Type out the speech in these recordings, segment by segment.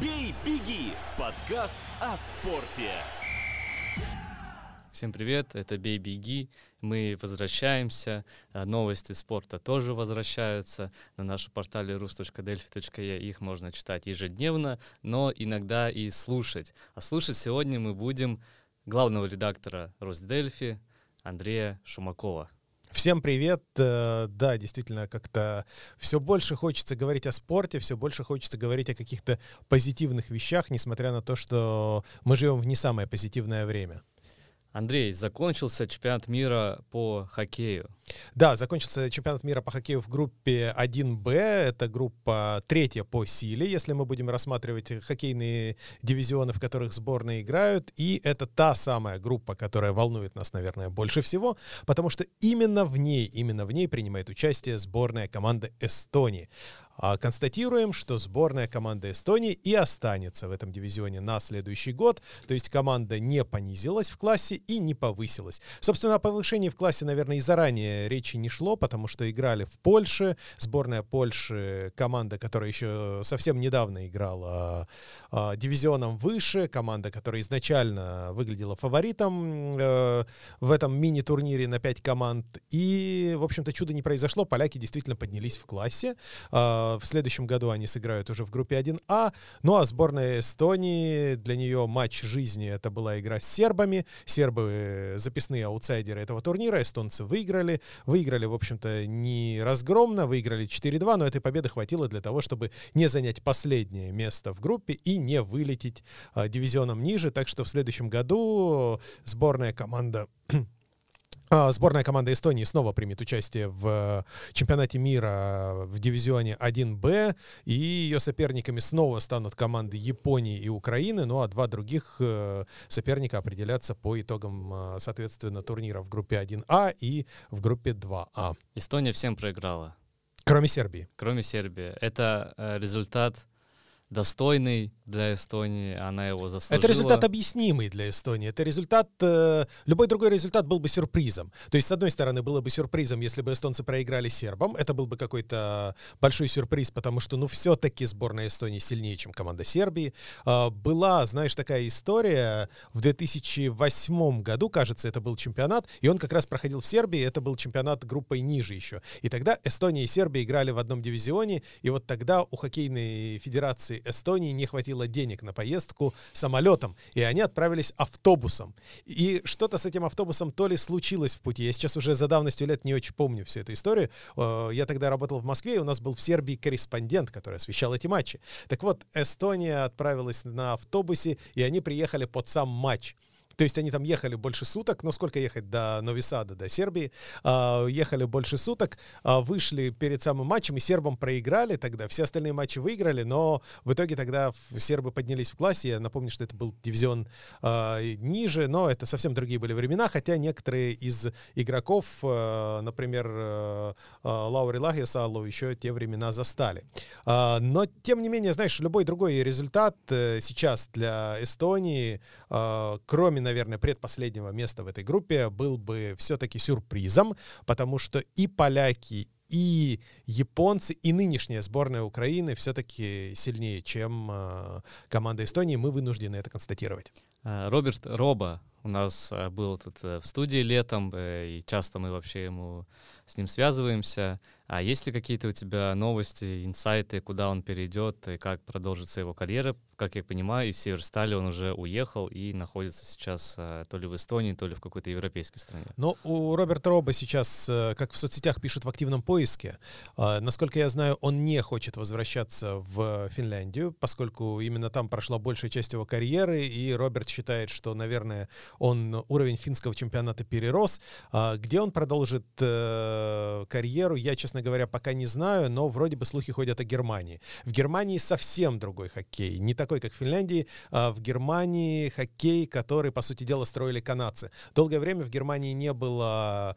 «Бей, беги» – подкаст о спорте. Всем привет, это «Бей, беги». Мы возвращаемся, а, новости спорта тоже возвращаются. На нашем портале rus.delphi.e их можно читать ежедневно, но иногда и слушать. А слушать сегодня мы будем главного редактора Росдельфи Андрея Шумакова. Всем привет. Э, да, действительно, как-то все больше хочется говорить о спорте, все больше хочется говорить о каких-то позитивных вещах, несмотря на то, что мы живем в не самое позитивное время. Андрей, закончился чемпионат мира по хоккею. Да, закончился чемпионат мира по хоккею в группе 1Б. Это группа третья по силе, если мы будем рассматривать хоккейные дивизионы, в которых сборные играют. И это та самая группа, которая волнует нас, наверное, больше всего, потому что именно в ней, именно в ней принимает участие сборная команда Эстонии. А, констатируем, что сборная команды Эстонии и останется в этом дивизионе на следующий год. То есть команда не понизилась в классе и не повысилась. Собственно, о повышении в классе, наверное, и заранее речи не шло, потому что играли в Польше. Сборная Польши, команда, которая еще совсем недавно играла э, дивизионом выше, команда, которая изначально выглядела фаворитом э, в этом мини-турнире на 5 команд. И, в общем-то, чудо не произошло. Поляки действительно поднялись в классе. Э, в следующем году они сыграют уже в группе 1А. Ну а сборная Эстонии, для нее матч жизни это была игра с сербами. Сербы записные аутсайдеры этого турнира. Эстонцы выиграли. Выиграли, в общем-то, не разгромно. Выиграли 4-2, но этой победы хватило для того, чтобы не занять последнее место в группе и не вылететь а, дивизионом ниже. Так что в следующем году сборная команда сборная команда Эстонии снова примет участие в чемпионате мира в дивизионе 1Б, и ее соперниками снова станут команды Японии и Украины, ну а два других э, соперника определятся по итогам, э, соответственно, турнира в группе 1А и в группе 2А. Эстония всем проиграла. Кроме Сербии. Кроме Сербии. Это э, результат достойный для Эстонии, она его заслужила. Это результат объяснимый для Эстонии. Это результат... Э, любой другой результат был бы сюрпризом. То есть, с одной стороны, было бы сюрпризом, если бы эстонцы проиграли сербам. Это был бы какой-то большой сюрприз, потому что, ну, все-таки сборная Эстонии сильнее, чем команда Сербии. Э, была, знаешь, такая история в 2008 году, кажется, это был чемпионат, и он как раз проходил в Сербии, это был чемпионат группой ниже еще. И тогда Эстония и Сербия играли в одном дивизионе, и вот тогда у хоккейной федерации Эстонии не хватило денег на поездку самолетом, и они отправились автобусом. И что-то с этим автобусом то ли случилось в пути. Я сейчас уже за давностью лет не очень помню всю эту историю. Э, я тогда работал в Москве, и у нас был в Сербии корреспондент, который освещал эти матчи. Так вот, Эстония отправилась на автобусе, и они приехали под сам матч. То есть они там ехали больше суток, ну сколько ехать до Новисада, до Сербии, а, ехали больше суток, а, вышли перед самым матчем, и сербам проиграли тогда, все остальные матчи выиграли, но в итоге тогда сербы поднялись в классе, я напомню, что это был дивизион а, ниже, но это совсем другие были времена, хотя некоторые из игроков, например, Лаури Лахисалу еще те времена застали. Но, тем не менее, знаешь, любой другой результат э, сейчас для Эстонии, кроме, наверное, предпоследнего места в этой группе был бы все-таки сюрпризом, потому что и поляки, и японцы, и нынешняя сборная Украины все-таки сильнее, чем э, команда Эстонии. Мы вынуждены это констатировать. А, Роберт Роба у нас э, был тут э, в студии летом, и часто мы вообще ему с ним связываемся. А есть ли какие-то у тебя новости, инсайты, куда он перейдет и как продолжится его карьера? Как я понимаю, из Северстали он уже уехал и находится сейчас то ли в Эстонии, то ли в какой-то европейской стране. Но у Роберта Роба сейчас, э, как в соцсетях пишут, в активном поиске. А, насколько я знаю, он не хочет возвращаться в Финляндию, поскольку именно там прошла большая часть его карьеры, и Роберт считает, что, наверное, он уровень финского чемпионата перерос. А, где он продолжит э, карьеру, я, честно говоря, пока не знаю, но вроде бы слухи ходят о Германии. В Германии совсем другой хоккей, не такой, как в Финляндии. А в Германии хоккей, который, по сути дела, строили канадцы. Долгое время в Германии не было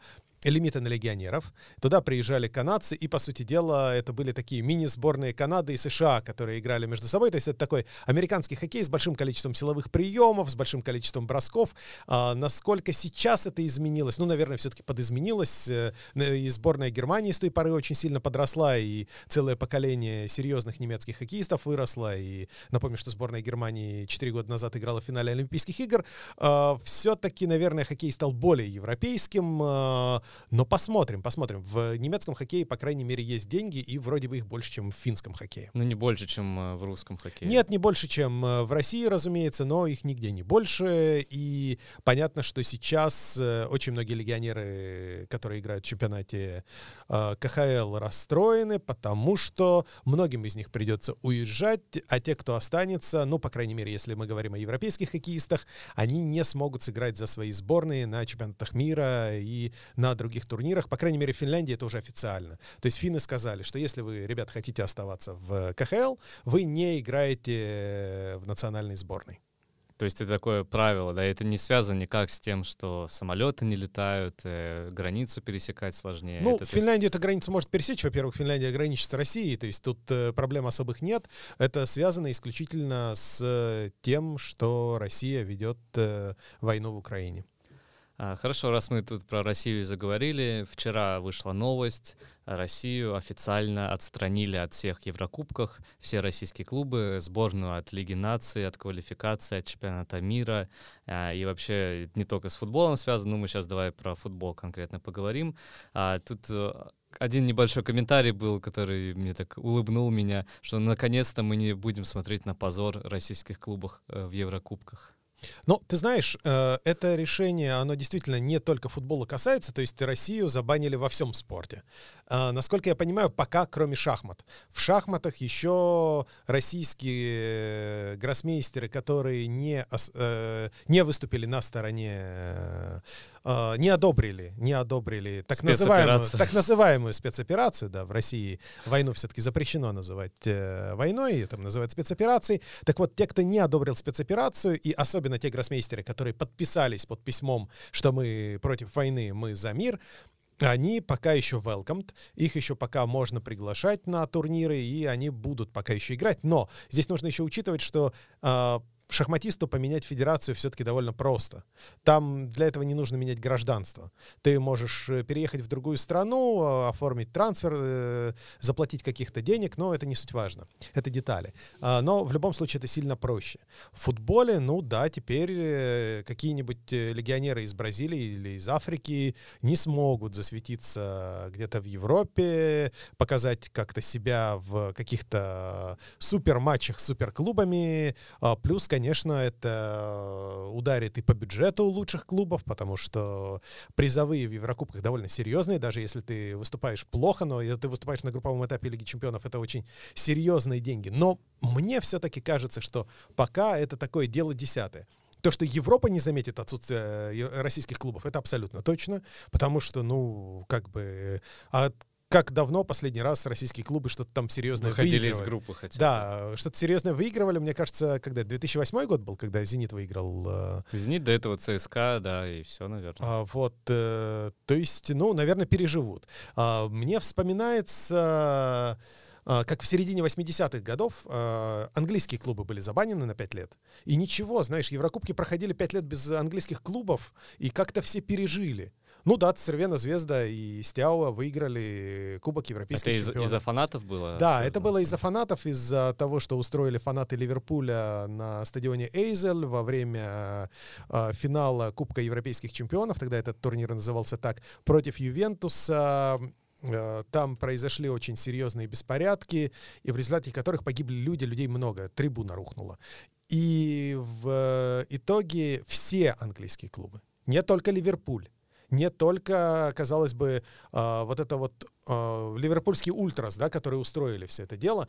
лимиты на легионеров. Туда приезжали канадцы, и, по сути дела, это были такие мини-сборные Канады и США, которые играли между собой. То есть это такой американский хоккей с большим количеством силовых приемов, с большим количеством бросков. А, насколько сейчас это изменилось? Ну, наверное, все-таки подизменилось. Э, и сборная Германии с той поры очень сильно подросла, и целое поколение серьезных немецких хоккеистов выросло. И напомню, что сборная Германии 4 года назад играла в финале Олимпийских игр. А, все-таки, наверное, хоккей стал более европейским, а, но посмотрим, посмотрим. В немецком хоккее, по крайней мере, есть деньги, и вроде бы их больше, чем в финском хоккее. Ну, не больше, чем э, в русском хоккее. Нет, не больше, чем э, в России, разумеется, но их нигде не больше. И понятно, что сейчас э, очень многие легионеры, которые играют в чемпионате КХЛ, расстроены, потому что многим из них придется уезжать, а те, кто останется, ну, по крайней мере, если мы говорим о европейских хоккеистах, они не смогут сыграть за свои сборные на чемпионатах мира и на других турнирах. По крайней мере, в Финляндии это уже официально. То есть финны сказали, что если вы, ребят, хотите оставаться в КХЛ, вы не играете в национальной сборной. То есть это такое правило, да, это не связано никак с тем, что самолеты не летают, э, границу пересекать сложнее. Ну, это, Финляндия есть... эту границу может пересечь. Во-первых, Финляндия граничит с Россией, то есть тут э, проблем особых нет. Это связано исключительно с э, тем, что Россия ведет э, войну в Украине. А, хорошо, раз мы тут про Россию заговорили, вчера вышла новость, Россию официально отстранили от всех Еврокубков, все российские клубы, сборную от Лиги наций, от квалификации, от чемпионата мира, а, и вообще не только с футболом связано, но мы сейчас давай про футбол конкретно поговорим. А, тут э, один небольшой комментарий был, который мне так улыбнул меня, что наконец-то мы не будем смотреть на позор российских клубов э, в Еврокубках. Ну, ты знаешь, э, это решение, оно действительно не только футбола касается, то есть Россию забанили во всем спорте. А, насколько я понимаю, пока кроме шахмат. В шахматах еще российские гроссмейстеры, которые не, э, не выступили на стороне э, не одобрили, не одобрили так называемую, так называемую спецоперацию, да, в России войну все-таки запрещено называть э, войной, там называют спецоперацией. Так вот, те, кто не одобрил спецоперацию, и особенно те гроссмейстеры, которые подписались под письмом, что мы против войны, мы за мир, они пока еще welcomed, их еще пока можно приглашать на турниры, и они будут пока еще играть. Но здесь нужно еще учитывать, что э, шахматисту поменять федерацию все-таки довольно просто. Там для этого не нужно менять гражданство. Ты можешь э, переехать в другую страну, а, оформить трансфер, э, заплатить каких-то денег, но это не суть важно. Это детали. А, но в любом случае это сильно проще. В футболе, ну да, теперь э, какие-нибудь легионеры из Бразилии или из Африки не смогут засветиться где-то в Европе, показать как-то себя в каких-то супер матчах с суперклубами. А, плюс, конечно, конечно, это ударит и по бюджету лучших клубов, потому что призовые в Еврокубках довольно серьезные, даже если ты выступаешь плохо, но если ты выступаешь на групповом этапе Лиги Чемпионов, это очень серьезные деньги. Но мне все-таки кажется, что пока это такое дело десятое. То, что Европа не заметит отсутствие э, российских клубов, это абсолютно точно, потому что, ну, как бы, а как давно последний раз российские клубы что-то там серьезное Выходили выигрывали. из группы хотя бы. Да, что-то серьезное выигрывали, мне кажется, когда 2008 год был, когда «Зенит» выиграл. Э, «Зенит» до этого ЦСКА, да, и все, наверное. А, вот, э, то есть, ну, наверное, переживут. А, мне вспоминается... Uh, как в середине 80-х годов uh, английские клубы были забанены на 5 лет. И ничего, знаешь, Еврокубки проходили 5 лет без английских клубов, и как-то все пережили. Ну да, Цервена Звезда и Стяуа выиграли Кубок Европейских это из- чемпионов. из-за фанатов было? Да, это было из-за фанатов, из-за того, что устроили фанаты Ливерпуля на стадионе Эйзель во время э, финала Кубка Европейских чемпионов, тогда этот турнир назывался так, против Ювентуса. Э, там произошли очень серьезные беспорядки, и в результате которых погибли люди, людей много, трибуна рухнула. И в итоге все английские клубы, не только Ливерпуль, не только, казалось бы, э, вот это вот э, ливерпульский ультрас, да, которые устроили все это дело,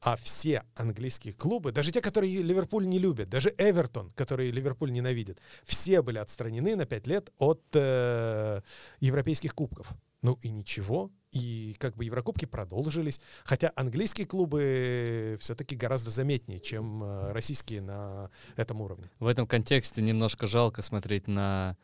а все английские клубы, даже те, которые Ливерпуль не любят, даже Эвертон, который Ливерпуль ненавидит, все были отстранены на 5 лет от э, европейских кубков. Ну и ничего, и как бы Еврокубки продолжились, хотя английские клубы все-таки гораздо заметнее, чем э, российские на этом уровне. В этом контексте немножко жалко смотреть на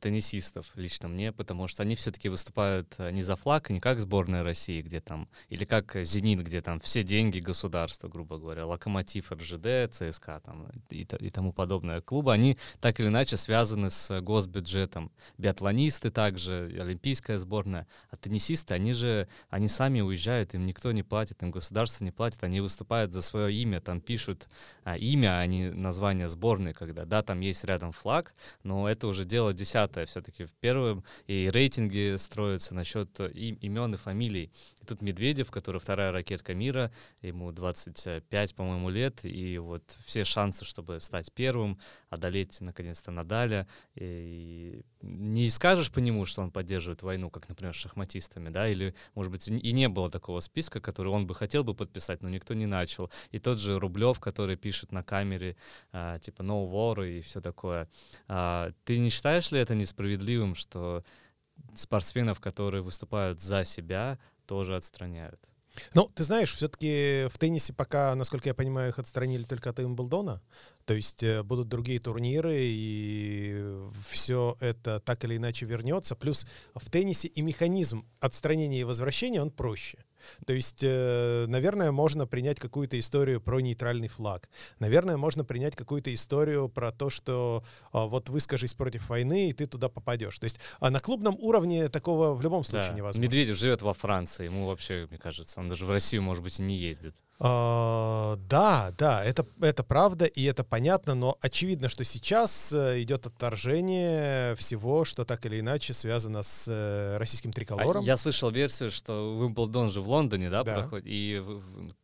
теннисистов лично мне, потому что они все-таки выступают э, не за флаг, не как сборная России, где там, или как «Зенит», где там все деньги государства, грубо говоря, «Локомотив», РЖД, ЦСКА там, и, и тому подобное. Клубы, они так или иначе связаны с госбюджетом. Биатлонисты также, олимпийская сборная. А теннисисты, они же, они сами уезжают, им никто не платит, им государство не платит, они выступают за свое имя, там пишут а, имя, а не название сборной, когда, да, там есть рядом флаг, но это уже дело десятое все-таки в первом, и рейтинги строятся насчет им, имен и фамилий. И тут Медведев, который вторая ракетка мира, ему 25, по-моему, лет, и вот все шансы, чтобы стать первым, одолеть наконец-то Надаля, и не скажешь по нему, что он поддерживает войну, как, например, с шахматистами, да, или, может быть, и не было такого списка, который он бы хотел бы подписать, но никто не начал. И тот же Рублев, который пишет на камере, а, типа «no war» и все такое. А, ты не считаешь это несправедливым, что спортсменов, которые выступают за себя, тоже отстраняют? Ну, ты знаешь, все-таки в теннисе пока, насколько я понимаю, их отстранили только от Имблдона. То есть э, будут другие турниры, и все это так или иначе вернется. Плюс в теннисе и механизм отстранения и возвращения, он проще. То есть, э, наверное, можно принять какую-то историю про нейтральный флаг. Наверное, можно принять какую-то историю про то, что а, вот выскажись против войны, и ты туда попадешь. То есть а на клубном уровне такого в любом случае да. невозможно. Медведев живет во Франции, ему вообще, мне кажется, он даже в Россию, может быть, и не ездит. А, да, да, это, это правда, и это понятно, но очевидно, что сейчас э, идет отторжение всего, что так или иначе связано с э, российским триколором. А я слышал версию, что Уимблдон же в Лондоне, да, Да. проходит, и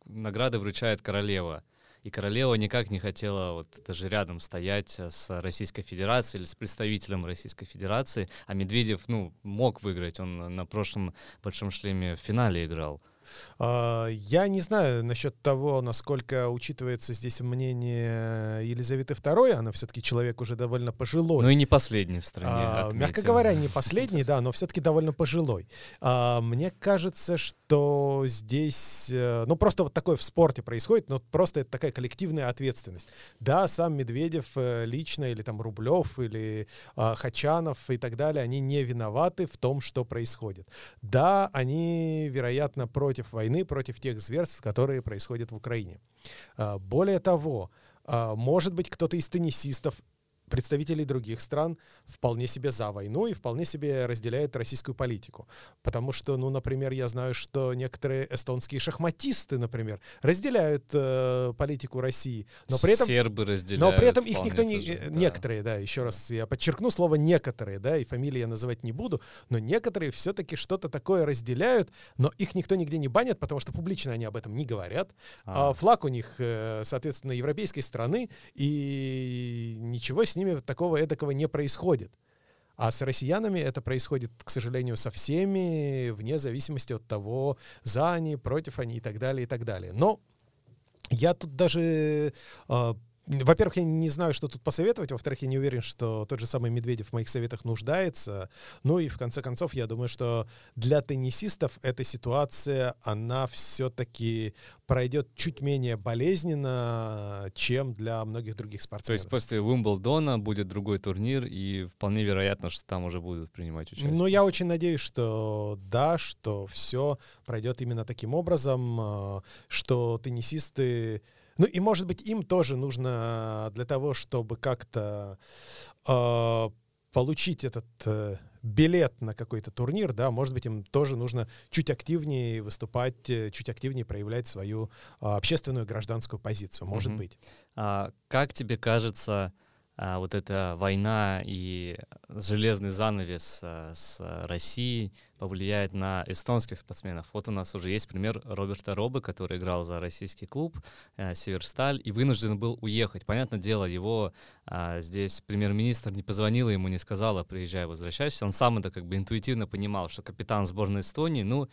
награды вручает королева. И королева никак не хотела вот даже рядом стоять э, с Российской Федерацией или с представителем Российской Федерации, а Медведев, ну, мог выиграть, он на прошлом большом шлеме в финале играл. А, Я не знаю насчет того, насколько учитывается здесь мнение Елизаветы II, она все-таки человек уже довольно пожилой. Ну и не последний в стране. А, мягко говоря, не последний, да, но все-таки довольно пожилой. А, мне кажется, что здесь, э, ну просто вот такое в спорте происходит, но просто это такая коллективная ответственность. Да, сам Медведев э, лично, или там Рублев, или а, Хачанов и так далее, они не виноваты в том, что происходит. Да, они, вероятно, против войны, против тех зверств, которые происходят в Украине. А, Более того, а, может быть, кто-то из теннисистов представителей других стран вполне себе за войну и вполне себе разделяет российскую политику. Потому что, ну, например, я знаю, что некоторые эстонские шахматисты, например, разделяют э, политику России, но при этом Сербы разделяют. но при этом их никто не... тоже, э, да. Некоторые, да, еще раз я подчеркну слово «некоторые», да, и фамилии я называть не буду, но некоторые все-таки что-то такое разделяют, но их никто нигде не банят, потому что публично они об этом не говорят. А А. флаг у них, э, соответственно, европейской страны, и ничего с ними такого эдакого не происходит. А с россиянами это происходит, к сожалению, со всеми, вне зависимости от того, за они, против они и так далее, и так далее. Но я тут даже... э, во-первых, я не знаю, что тут посоветовать. Во-вторых, я не уверен, что тот же самый Медведев в моих советах нуждается. Ну и в конце концов, я думаю, что для теннисистов эта ситуация, она все-таки пройдет чуть менее болезненно, чем для многих других То спортсменов. есть после Уимблдона будет другой турнир, и вполне вероятно, что там уже будут принимать участие. Ну, я очень надеюсь, что да, что все пройдет именно таким образом, э, что теннисисты... Ну и, может быть, им тоже нужно для того, чтобы как-то э, получить этот э, билет на какой-то турнир, да, может быть, им тоже нужно чуть активнее выступать, э, чуть активнее проявлять свою э, общественную гражданскую позицию, может Мгм. быть. А как тебе кажется, а, вот эта война и железный занавес а, с а, Россией повлияет на эстонских спортсменов? Вот у нас уже есть пример Роберта Робы, который играл за российский клуб э, Северсталь и вынужден был уехать. Понятное дело, его а, здесь премьер-министр не позвонила ему, не сказала, приезжай, возвращайся. Он сам это как бы интуитивно понимал, что капитан сборной Эстонии, ну,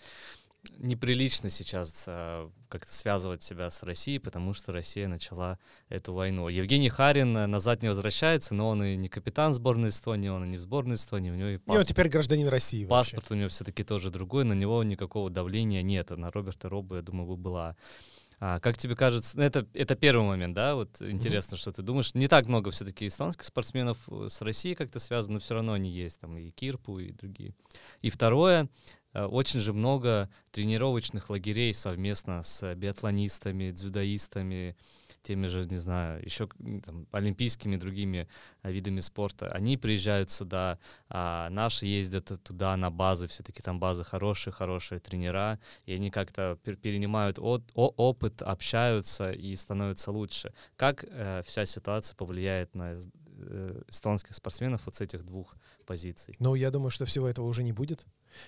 неприлично сейчас а, как-то связывать себя с Россией, потому что Россия начала эту войну. Евгений Харин назад не возвращается, но он и не капитан сборной Эстонии, он и не в сборной Эстонии, у него и И он паспорт, теперь гражданин России вообще. паспорт у него все-таки тоже другой, на него никакого давления нет, а на Роберта Робу, я думаю, бы была А как тебе кажется, это, это первый момент, да, вот интересно, mm-hmm. что ты думаешь. Не так много все-таки эстонских спортсменов э, с Россией как-то связано, но все равно они есть, там и Кирпу, и другие. И второе, очень же много тренировочных лагерей совместно с биатлонистами, дзюдоистами, теми же, не знаю, еще там, олимпийскими другими а, видами спорта. Они приезжают сюда, а наши ездят туда на базы, все-таки там базы хорошие, хорошие тренера, и они как-то перенимают от, о, опыт, общаются и становятся лучше. Как э, вся ситуация повлияет на э, эстонских спортсменов вот с этих двух позиций? Ну, я думаю, что всего этого уже не будет.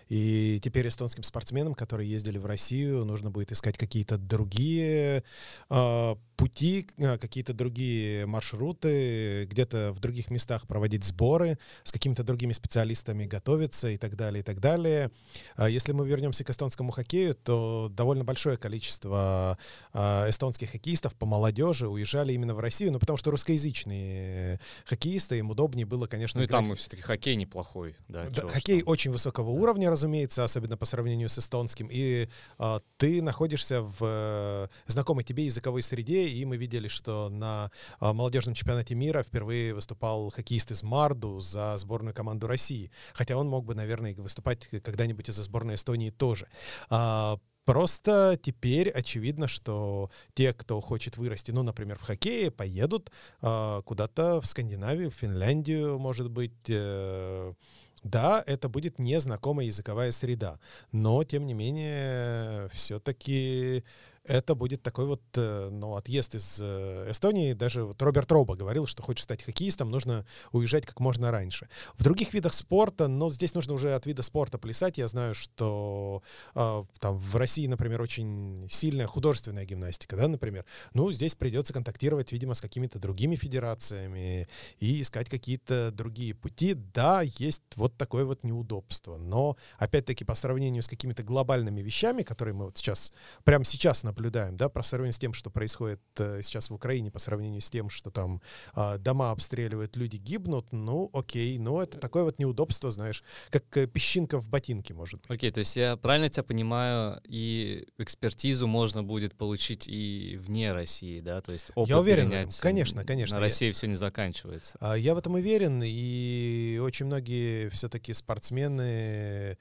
И теперь эстонским спортсменам, которые ездили в Россию, нужно будет искать какие-то другие э, пути, э, какие-то другие маршруты, где-то в других местах проводить сборы, с какими-то другими специалистами готовиться и так далее, и так далее. А если мы вернемся к эстонскому хоккею, то довольно большое количество эстонских хоккеистов по молодежи уезжали именно в Россию, ну потому что русскоязычные хоккеисты, им удобнее было, конечно, Ну и там все-таки хоккей неплохой. Да, да, хоккей что? очень высокого уровня, уровня, разумеется, особенно по сравнению с эстонским, и э, ты находишься в э, знакомой тебе языковой среде, и мы видели, что на э, молодежном чемпионате мира впервые выступал хоккеист из Марду за сборную команду России, хотя он мог бы, наверное, выступать когда-нибудь из-за сборной Эстонии тоже. Э, Просто теперь очевидно, что те, кто хочет вырасти, ну, например, в хоккее, поедут э, куда-то в Скандинавию, в Финляндию, может быть, э, да, это будет незнакомая языковая среда, но, тем не менее, все-таки это будет такой вот э, ну, отъезд из э, Эстонии. Даже вот Роберт Роба говорил, что хочет стать хоккеистом, нужно уезжать как можно раньше. В других видах спорта, но здесь нужно уже от вида спорта плясать. Я знаю, что э, там в России, например, очень сильная художественная гимнастика, да, например. Ну, здесь придется контактировать, видимо, с какими-то другими федерациями и искать какие-то другие пути. Да, есть вот такое вот неудобство. Но, опять-таки, по сравнению с какими-то глобальными вещами, которые мы вот сейчас, прямо сейчас на наблюдаем, да, по сравнению с тем, что происходит э, сейчас в Украине, по сравнению с тем, что там э, дома обстреливают, люди гибнут, ну, окей, но это такое вот неудобство, знаешь, как э, песчинка в ботинке, может быть. Окей, то есть я правильно тебя понимаю, и экспертизу можно будет получить и вне России, да, то есть опыт Я уверен в этом, конечно, конечно. На России я... все не заканчивается. А, я в этом уверен, и очень многие все-таки спортсмены а,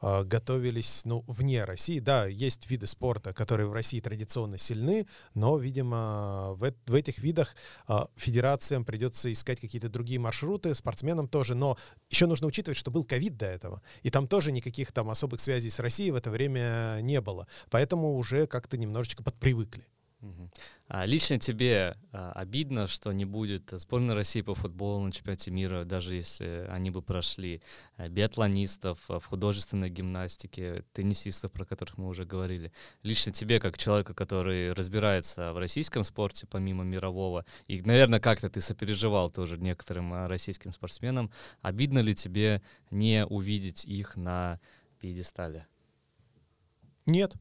готовились, ну, вне России. Да, есть виды спорта, которые в России традиционно сильны, но, видимо, в, в этих видах а, федерациям придется искать какие-то другие маршруты, спортсменам тоже, но еще нужно учитывать, что был ковид до этого, и там тоже никаких там особых связей с Россией в это время не было, поэтому уже как-то немножечко подпривыкли. А лично тебе а, обидно, что не будет сборной России по футболу на чемпионате мира, даже если они бы прошли а, биатлонистов а, в художественной гимнастике, теннисистов, про которых мы уже говорили. Лично тебе, как человека, который разбирается в российском спорте, помимо мирового, и, наверное, как-то ты сопереживал тоже некоторым а, российским спортсменам, обидно ли тебе не увидеть их на пьедестале? Нет,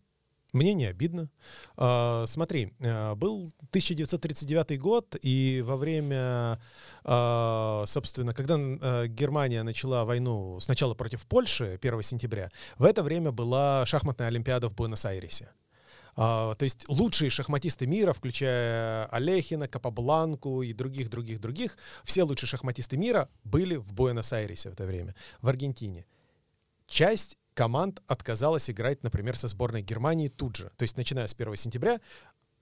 мне не обидно. А, смотри, а, был 1939 год, и во время, а, собственно, когда Германия начала войну сначала против Польши 1 сентября, в это время была шахматная олимпиада в Буэнос-Айресе. Uh, то есть лучшие шахматисты мира, включая Олехина, Капабланку и других-других-других, все лучшие шахматисты мира были в Буэнос-Айресе в это время, в Аргентине. Часть команд отказалась играть, например, со сборной Германии тут же. То есть, начиная с 1 сентября,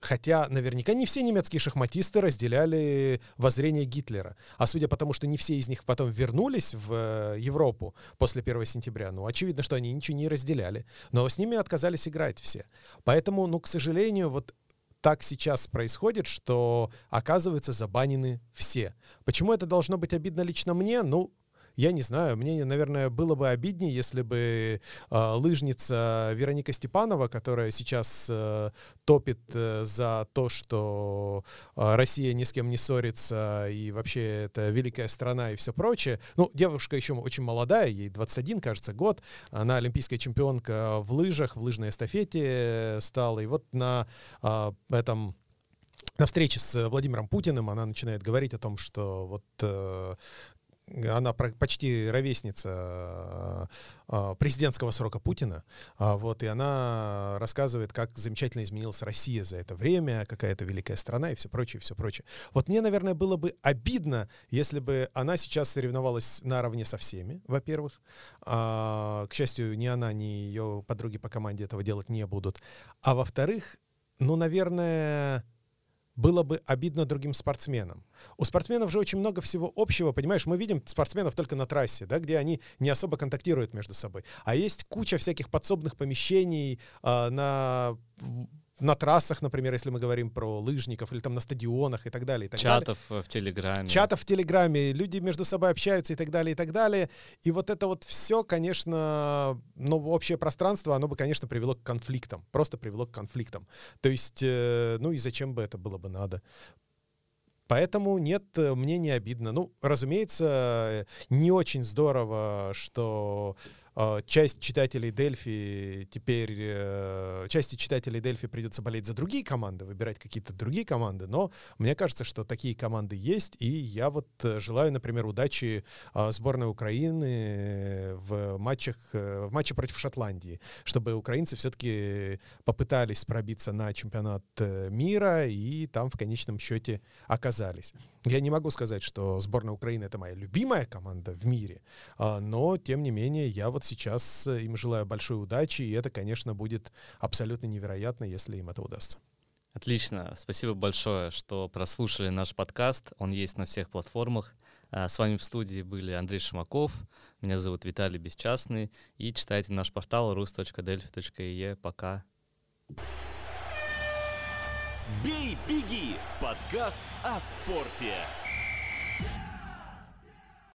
Хотя наверняка не все немецкие шахматисты разделяли воззрение Гитлера. А судя по тому, что не все из них потом вернулись в э, Европу после 1 сентября, ну, очевидно, что они ничего не разделяли. Но с ними отказались играть все. Поэтому, ну, к сожалению, вот так сейчас происходит, что, оказывается, забанены все. Почему это должно быть обидно лично мне? Ну, я не знаю, мне, наверное, было бы обиднее, если бы э, лыжница Вероника Степанова, которая сейчас э, топит э, за то, что э, Россия ни с кем не ссорится, и вообще это великая страна и все прочее. Ну, девушка еще очень молодая, ей 21, кажется, год. Она олимпийская чемпионка в лыжах, в лыжной эстафете стала. И вот на э, этом на встрече с Владимиром Путиным она начинает говорить о том, что вот э, она почти ровесница э, президентского срока Путина, а, вот, и она рассказывает, как замечательно изменилась Россия за это время, какая это великая страна и все прочее, все прочее. Вот мне, наверное, было бы обидно, если бы она сейчас соревновалась наравне со всеми, во-первых. А, к счастью, ни она, ни ее подруги по команде этого делать не будут. А во-вторых, ну, наверное, было бы обидно другим спортсменам. У спортсменов же очень много всего общего, понимаешь, мы видим спортсменов только на трассе, да, где они не особо контактируют между собой. А есть куча всяких подсобных помещений э, на на трассах, например, если мы говорим про лыжников, или там на стадионах и так далее. И так Чатов далее. в Телеграме. Чатов в Телеграме, люди между собой общаются и так далее, и так далее. И вот это вот все, конечно, ну, общее пространство, оно бы, конечно, привело к конфликтам, просто привело к конфликтам. То есть, э, ну и зачем бы это было бы надо? Поэтому нет, мне не обидно. Ну, разумеется, не очень здорово, что часть читателей Дельфи теперь, э, части читателей Дельфи придется болеть за другие команды, выбирать какие-то другие команды, но мне кажется, что такие команды есть, и я вот э, желаю, например, удачи а, сборной Украины в матчах, э, в матче против Шотландии, чтобы украинцы все-таки попытались пробиться на чемпионат мира и там в конечном счете оказались. Я не могу сказать, что сборная Украины это моя любимая команда в мире, а, но тем не менее я вот сейчас э, им желаю большой удачи, и это, конечно, будет абсолютно невероятно, если им это удастся. Отлично. Спасибо большое, что прослушали наш подкаст. Он есть на всех платформах. А, с вами в студии были Андрей Шимаков, меня зовут Виталий Бесчастный, и читайте наш портал rus.delphi.ie. Пока. «Бей, беги» — подкаст о спорте.